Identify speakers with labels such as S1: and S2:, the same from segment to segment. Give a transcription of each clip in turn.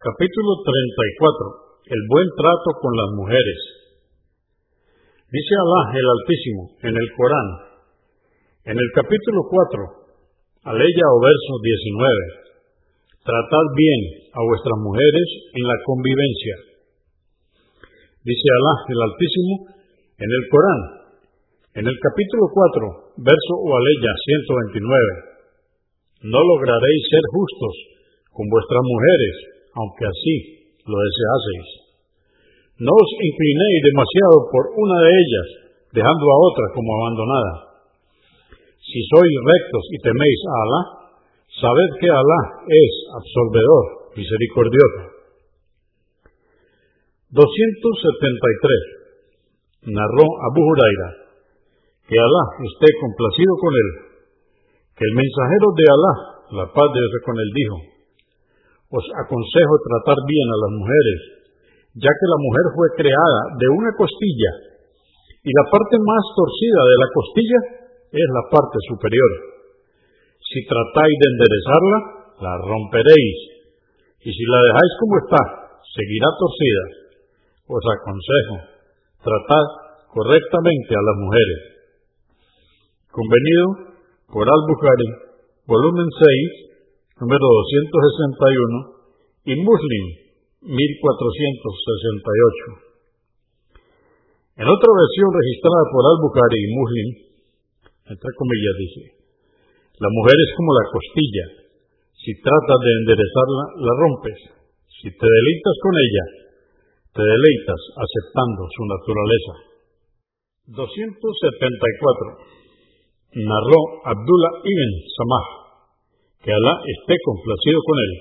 S1: Capítulo 34. El buen trato con las mujeres. Dice Alá el Altísimo en el Corán, en el capítulo 4, aleya o verso 19, tratad bien a vuestras mujeres en la convivencia. Dice Alá el Altísimo en el Corán, en el capítulo 4, verso o aleya 129, no lograréis ser justos con vuestras mujeres aunque así lo deseaseis. No os inclinéis demasiado por una de ellas, dejando a otra como abandonada. Si sois rectos y teméis a Alá, sabed que Alá es absolvedor, misericordioso. 273. Narró Abu Huraira, que Alá esté complacido con él, que el mensajero de Alá, la paz de Dios con él, dijo, os aconsejo tratar bien a las mujeres, ya que la mujer fue creada de una costilla y la parte más torcida de la costilla es la parte superior. Si tratáis de enderezarla, la romperéis, y si la dejáis como está, seguirá torcida. Os aconsejo, tratad correctamente a las mujeres. Convenido por Al-Bukhari, volumen 6, número 261, y Muslim, 1468. En otra versión registrada por Al-Bukhari y Muslim, entre comillas dice, la mujer es como la costilla, si tratas de enderezarla, la rompes, si te deleitas con ella, te deleitas aceptando su naturaleza. 274. Narró Abdullah ibn Samah que Alá esté complacido con él,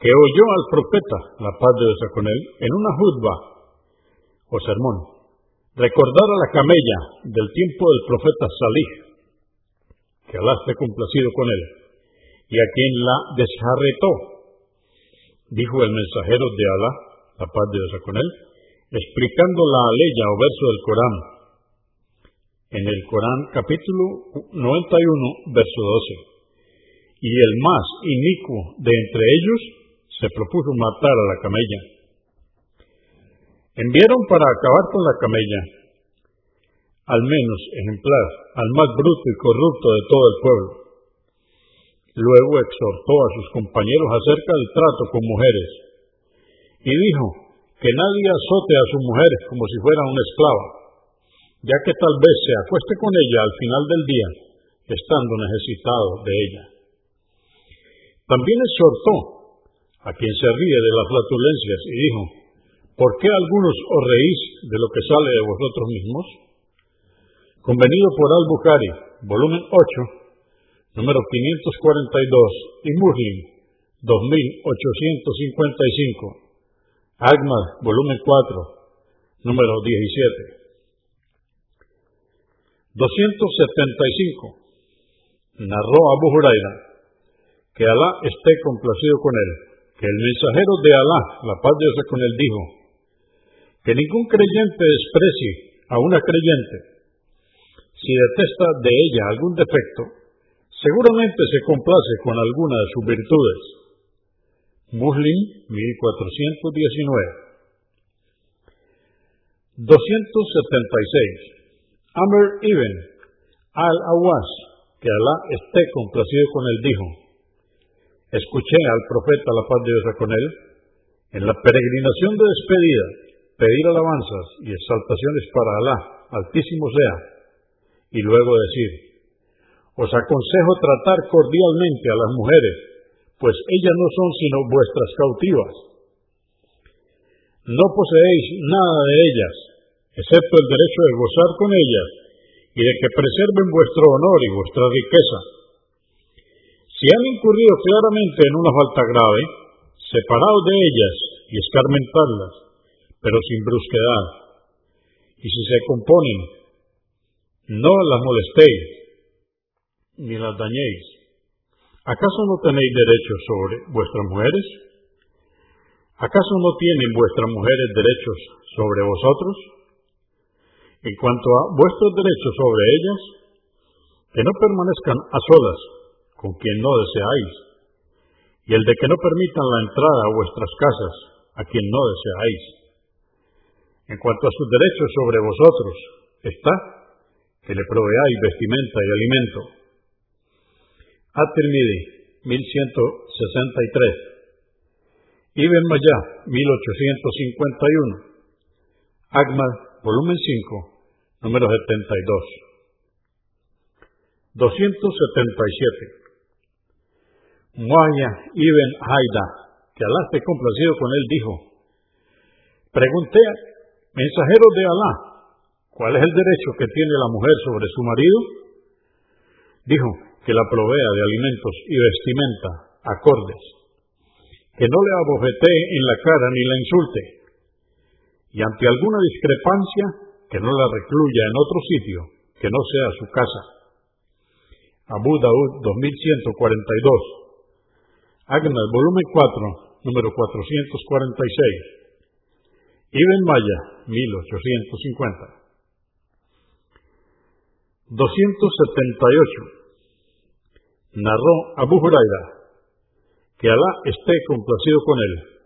S1: que oyó al profeta, la paz de Dios con él, en una juzba o sermón, recordar a la camella del tiempo del profeta Salih, que Alá esté complacido con él, y a quien la desjarretó, dijo el mensajero de Alá, la paz de Dios con él, explicando la ley o verso del Corán. En el Corán capítulo 91, verso 12 y el más inicuo de entre ellos se propuso matar a la camella. Enviaron para acabar con la camella, al menos ejemplar, al más bruto y corrupto de todo el pueblo. Luego exhortó a sus compañeros acerca del trato con mujeres y dijo que nadie azote a sus mujeres como si fuera una esclava, ya que tal vez se acueste con ella al final del día, estando necesitado de ella. También exhortó a quien se ríe de las flatulencias y dijo, ¿por qué algunos os reís de lo que sale de vosotros mismos? Convenido por Al-Bukhari, volumen 8, número 542, y Muslim, 2855. Agmad, volumen 4, número 17. 275. Narró Abu Huraira que Alá esté complacido con él, que el mensajero de Alá, la paz de Dios con él, dijo, que ningún creyente desprecie a una creyente. Si detesta de ella algún defecto, seguramente se complace con alguna de sus virtudes. Muslim 1419 276. Amr ibn al-Awas, que Alá esté complacido con él, dijo, Escuché al profeta, la paz de Dios con él, en la peregrinación de despedida, pedir alabanzas y exaltaciones para Alá, altísimo sea, y luego decir, os aconsejo tratar cordialmente a las mujeres, pues ellas no son sino vuestras cautivas. No poseéis nada de ellas, excepto el derecho de gozar con ellas y de que preserven vuestro honor y vuestra riqueza si han incurrido claramente en una falta grave, separaos de ellas y escarmentarlas, pero sin brusquedad. Y si se componen, no las molestéis ni las dañéis. ¿Acaso no tenéis derechos sobre vuestras mujeres? ¿Acaso no tienen vuestras mujeres derechos sobre vosotros? En cuanto a vuestros derechos sobre ellas, que no permanezcan a solas con quien no deseáis, y el de que no permitan la entrada a vuestras casas a quien no deseáis. En cuanto a sus derechos sobre vosotros, está que le proveáis vestimenta y alimento. At-Tirmidhi, 1163. Ibn Mayah, 1851. Ahmad, volumen 5, número 72. 277. Muaya ibn Haida, que Alá esté complacido con él, dijo, pregunté, mensajero de Alá, ¿cuál es el derecho que tiene la mujer sobre su marido? Dijo, que la provea de alimentos y vestimenta acordes, que no le abofetee en la cara ni la insulte, y ante alguna discrepancia, que no la recluya en otro sitio que no sea su casa Abu Daud 2142. Agnes, volumen 4, número 446. Ibn Maya, 1850. 278. Narró Abu Huraira, que Alá esté complacido con él,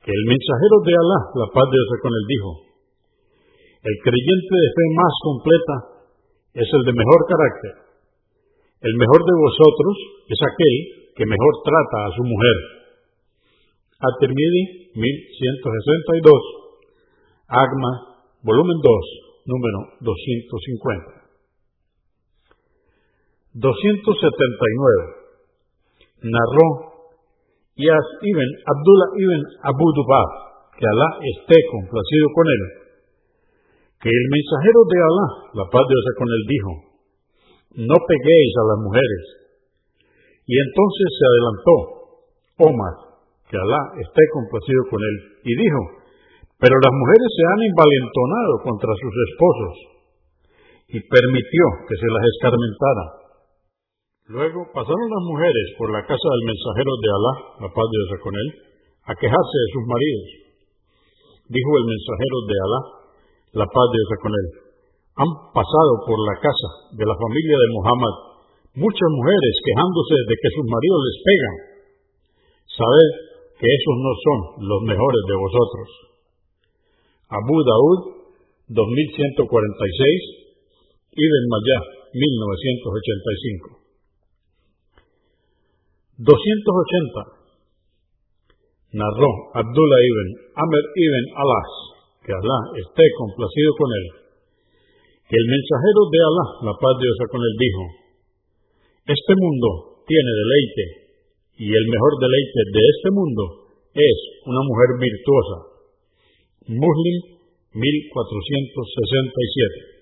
S1: que el mensajero de Alá, la paz de Dios con él, dijo, el creyente de fe más completa es el de mejor carácter el mejor de vosotros es aquel que mejor trata a su mujer. At-Tirmidhi 1162, Agma, volumen 2, número 250. 279. Narró Yas ibn Abdullah ibn Abu Dubab, que Alá esté complacido con él, que el mensajero de Alá, la paz de con él, dijo, no peguéis a las mujeres. Y entonces se adelantó Omar, que Alá esté complacido con él, y dijo, pero las mujeres se han envalentonado contra sus esposos, y permitió que se las escarmentara. Luego pasaron las mujeres por la casa del mensajero de Alá, la paz de Dios con él, a quejarse de sus maridos. Dijo el mensajero de Alá, la paz de Dios con él, han pasado por la casa de la familia de Muhammad muchas mujeres quejándose de que sus maridos les pegan. Sabed que esos no son los mejores de vosotros. Abu Daud, 2146, Ibn Mayah, 1985. 280. Narró Abdullah ibn Amr ibn Alas, que Allah esté complacido con él que el mensajero de Alá, la paz de Dios con él, dijo, este mundo tiene deleite y el mejor deleite de este mundo es una mujer virtuosa. Muslim 1467